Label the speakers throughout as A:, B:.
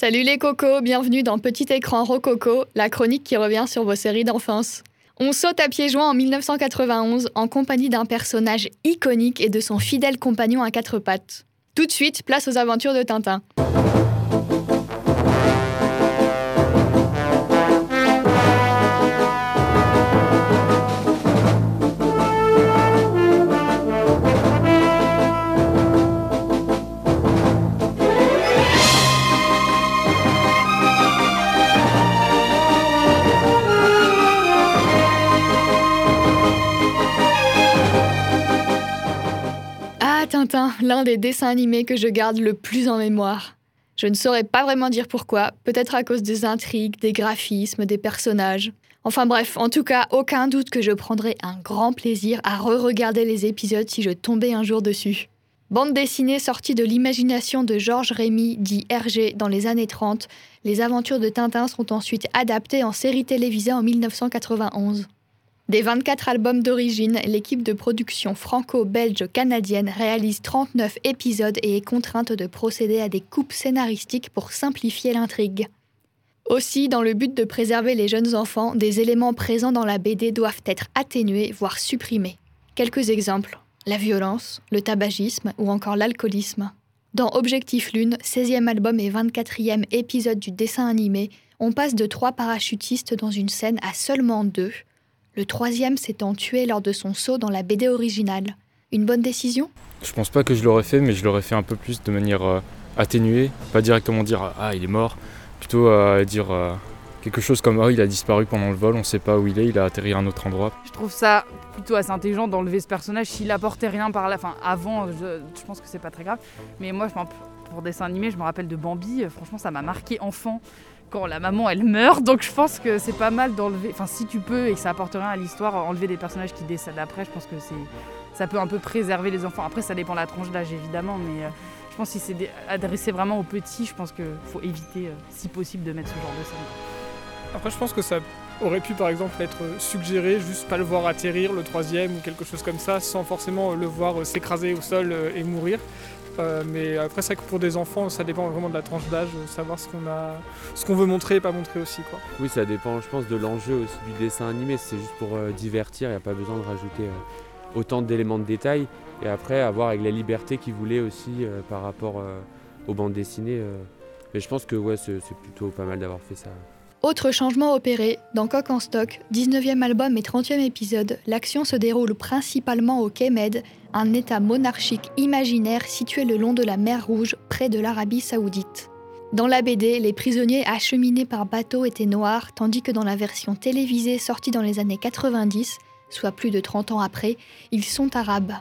A: Salut les cocos, bienvenue dans Petit écran Rococo, la chronique qui revient sur vos séries d'enfance. On saute à pieds joints en 1991 en compagnie d'un personnage iconique et de son fidèle compagnon à quatre pattes. Tout de suite, place aux aventures de Tintin. L'un des dessins animés que je garde le plus en mémoire. Je ne saurais pas vraiment dire pourquoi, peut-être à cause des intrigues, des graphismes, des personnages. Enfin bref, en tout cas, aucun doute que je prendrais un grand plaisir à re-regarder les épisodes si je tombais un jour dessus. Bande dessinée sortie de l'imagination de Georges Rémy, dit Hergé, dans les années 30, les aventures de Tintin sont ensuite adaptées en série télévisée en 1991. Des 24 albums d'origine, l'équipe de production franco-belge-canadienne réalise 39 épisodes et est contrainte de procéder à des coupes scénaristiques pour simplifier l'intrigue. Aussi, dans le but de préserver les jeunes enfants, des éléments présents dans la BD doivent être atténués, voire supprimés. Quelques exemples la violence, le tabagisme ou encore l'alcoolisme. Dans Objectif Lune, 16e album et 24e épisode du dessin animé, on passe de trois parachutistes dans une scène à seulement deux, le troisième s'étant tué lors de son saut dans la BD originale. Une bonne décision?
B: Je pense pas que je l'aurais fait, mais je l'aurais fait un peu plus de manière euh, atténuée, pas directement dire ah il est mort, plutôt euh, dire euh, quelque chose comme ah il a disparu pendant le vol, on sait pas où il est, il a atterri à un autre endroit.
C: Je trouve ça plutôt assez intelligent d'enlever ce personnage s'il apportait rien par là. Enfin, avant, je, je pense que c'est pas très grave. Mais moi, pour dessin animé, je me rappelle de Bambi. Franchement, ça m'a marqué enfant quand la maman elle meurt. Donc je pense que c'est pas mal d'enlever. Enfin, si tu peux et que ça apporte rien à l'histoire, enlever des personnages qui décèdent après, je pense que c'est ça peut un peu préserver les enfants. Après, ça dépend la tranche d'âge évidemment, mais euh, je pense que si c'est adressé vraiment aux petits, je pense qu'il faut éviter, euh, si possible, de mettre ce genre de scène.
D: Après, je pense que ça aurait pu par exemple être suggéré, juste pas le voir atterrir le troisième ou quelque chose comme ça, sans forcément le voir s'écraser au sol et mourir. Euh, mais après, c'est vrai que pour des enfants, ça dépend vraiment de la tranche d'âge, savoir ce qu'on a, ce qu'on veut montrer et pas montrer aussi. Quoi.
E: Oui, ça dépend, je pense, de l'enjeu aussi du dessin animé. C'est juste pour euh, divertir, il n'y a pas besoin de rajouter euh, autant d'éléments de détail. Et après, avoir avec la liberté qu'ils voulaient aussi par rapport aux bandes dessinées. Mais je pense que ouais, c'est plutôt pas mal d'avoir fait ça.
A: Autre changement opéré, dans Coq en stock, 19e album et 30e épisode, l'action se déroule principalement au Kemed, un état monarchique imaginaire situé le long de la mer Rouge, près de l'Arabie saoudite. Dans la BD, les prisonniers acheminés par bateau étaient noirs, tandis que dans la version télévisée sortie dans les années 90, soit plus de 30 ans après, ils sont arabes.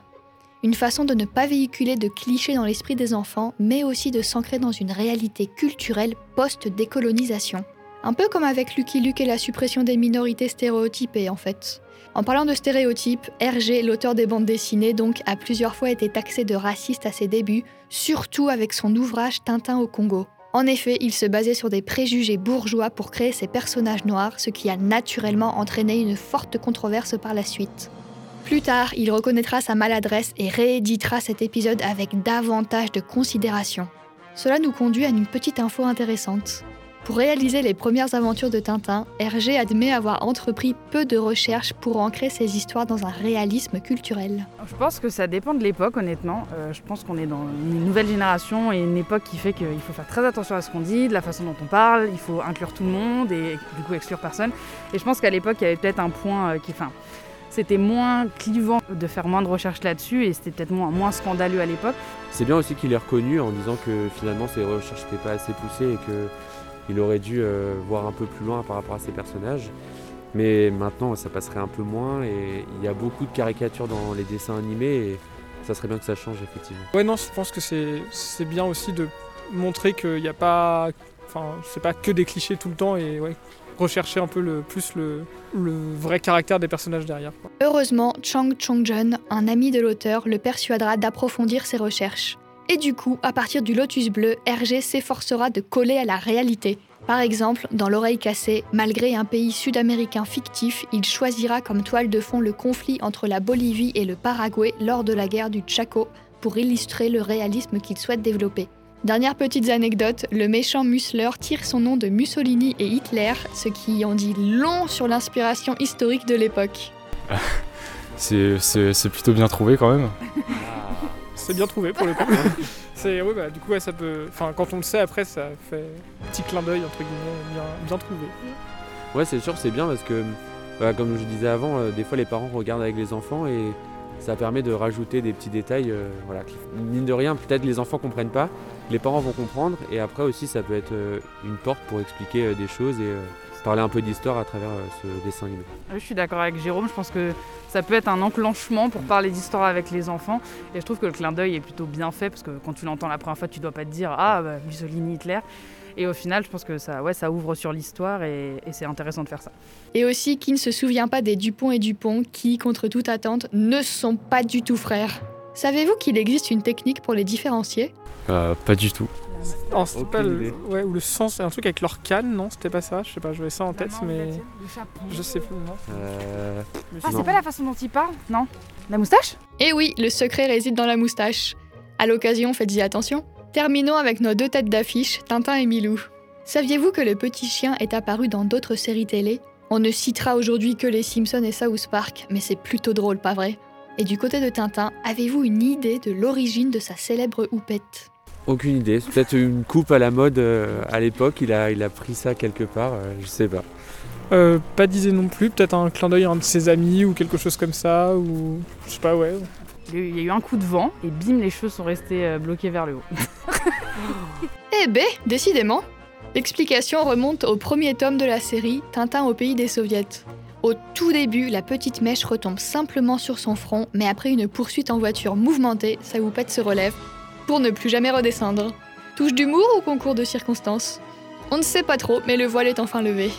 A: Une façon de ne pas véhiculer de clichés dans l'esprit des enfants, mais aussi de s'ancrer dans une réalité culturelle post-décolonisation. Un peu comme avec Lucky Luke et la suppression des minorités stéréotypées en fait. En parlant de stéréotypes, Hergé, l'auteur des bandes dessinées, donc, a plusieurs fois été taxé de raciste à ses débuts, surtout avec son ouvrage Tintin au Congo. En effet, il se basait sur des préjugés bourgeois pour créer ses personnages noirs, ce qui a naturellement entraîné une forte controverse par la suite. Plus tard, il reconnaîtra sa maladresse et rééditera cet épisode avec davantage de considération. Cela nous conduit à une petite info intéressante. Pour réaliser les premières aventures de Tintin, Hergé admet avoir entrepris peu de recherches pour ancrer ses histoires dans un réalisme culturel.
C: Je pense que ça dépend de l'époque, honnêtement. Euh, je pense qu'on est dans une nouvelle génération et une époque qui fait qu'il faut faire très attention à ce qu'on dit, de la façon dont on parle, il faut inclure tout le monde et du coup exclure personne. Et je pense qu'à l'époque, il y avait peut-être un point euh, qui. Enfin, c'était moins clivant de faire moins de recherches là-dessus et c'était peut-être moins, moins scandaleux à l'époque.
E: C'est bien aussi qu'il ait reconnu en disant que finalement ses recherches n'étaient pas assez poussées et que il aurait dû euh, voir un peu plus loin par rapport à ses personnages. Mais maintenant, ça passerait un peu moins et il y a beaucoup de caricatures dans les dessins animés et ça serait bien que ça change effectivement.
D: Ouais, non, je pense que c'est bien aussi de montrer qu'il n'y a pas. Enfin, c'est pas que des clichés tout le temps et ouais, rechercher un peu le, plus le, le vrai caractère des personnages derrière.
A: Heureusement, Chang Chong-jun, un ami de l'auteur, le persuadera d'approfondir ses recherches. Et du coup, à partir du Lotus Bleu, Hergé s'efforcera de coller à la réalité. Par exemple, dans L'oreille cassée, malgré un pays sud-américain fictif, il choisira comme toile de fond le conflit entre la Bolivie et le Paraguay lors de la guerre du Chaco pour illustrer le réalisme qu'il souhaite développer. Dernière petite anecdote, le méchant Musler tire son nom de Mussolini et Hitler, ce qui en dit long sur l'inspiration historique de l'époque.
B: C'est plutôt bien trouvé quand même.
D: C'est bien trouvé pour le coup. C'est oui, bah, du coup ouais, ça peut. Enfin, quand on le sait après, ça fait un petit clin d'œil entre guillemets, bien, bien trouvé.
E: Ouais, c'est sûr, c'est bien parce que, bah, comme je disais avant, euh, des fois les parents regardent avec les enfants et ça permet de rajouter des petits détails. euh, voilà, mine de rien, peut-être les enfants comprennent pas, les parents vont comprendre et après aussi ça peut être euh, une porte pour expliquer euh, des choses et parler un peu d'histoire à travers euh, ce dessin animé.
C: Oui, Je suis d'accord avec Jérôme, je pense que ça peut être un enclenchement pour parler d'histoire avec les enfants. Et je trouve que le clin d'œil est plutôt bien fait parce que quand tu l'entends la première fois, tu dois pas te dire Ah, bah, Mussolini, Hitler. Et au final, je pense que ça, ouais, ça ouvre sur l'histoire et, et c'est intéressant de faire ça.
A: Et aussi qui ne se souvient pas des Dupont et Dupont qui, contre toute attente, ne sont pas du tout frères. Savez-vous qu'il existe une technique pour les différencier?
B: Euh, pas du tout.
D: Pas le. Ouais, ou le c'est un truc avec leur canne, non C'était pas ça Je sais pas, j'avais ça en tête, mais. Je sais plus, non
E: Euh,
C: Ah, c'est pas la façon dont il parle Non La moustache?
A: Eh oui, le secret réside dans la moustache. À l'occasion, faites-y attention. Terminons avec nos deux têtes d'affiche, Tintin et Milou. Saviez-vous que le petit chien est apparu dans d'autres séries télé? On ne citera aujourd'hui que les Simpsons et South Park, mais c'est plutôt drôle, pas vrai? Et du côté de Tintin, avez-vous une idée de l'origine de sa célèbre houppette?
E: Aucune idée, c'est peut-être une coupe à la mode euh, à l'époque, il a, il a pris ça quelque part, euh, je sais pas.
D: Euh, pas disait non plus, peut-être un clin d'œil à un de ses amis ou quelque chose comme ça, ou. Je sais pas, ouais.
C: Il y a eu- un coup de vent et bim, les cheveux sont restés euh, bloqués vers le haut.
A: Eh ben, décidément L'explication remonte au premier tome de la série Tintin au pays des soviets. Au tout début, la petite mèche retombe simplement sur son front, mais après une poursuite en voiture mouvementée, sa houppette se relève pour ne plus jamais redescendre. Touche d'humour ou concours de circonstances? On ne sait pas trop, mais le voile est enfin levé.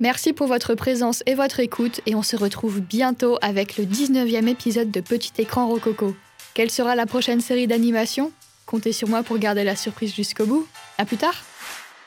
A: Merci pour votre présence et votre écoute, et on se retrouve bientôt avec le 19e épisode de Petit Écran Rococo. Quelle sera la prochaine série d'animation? Comptez sur moi pour garder la surprise jusqu'au bout. À plus tard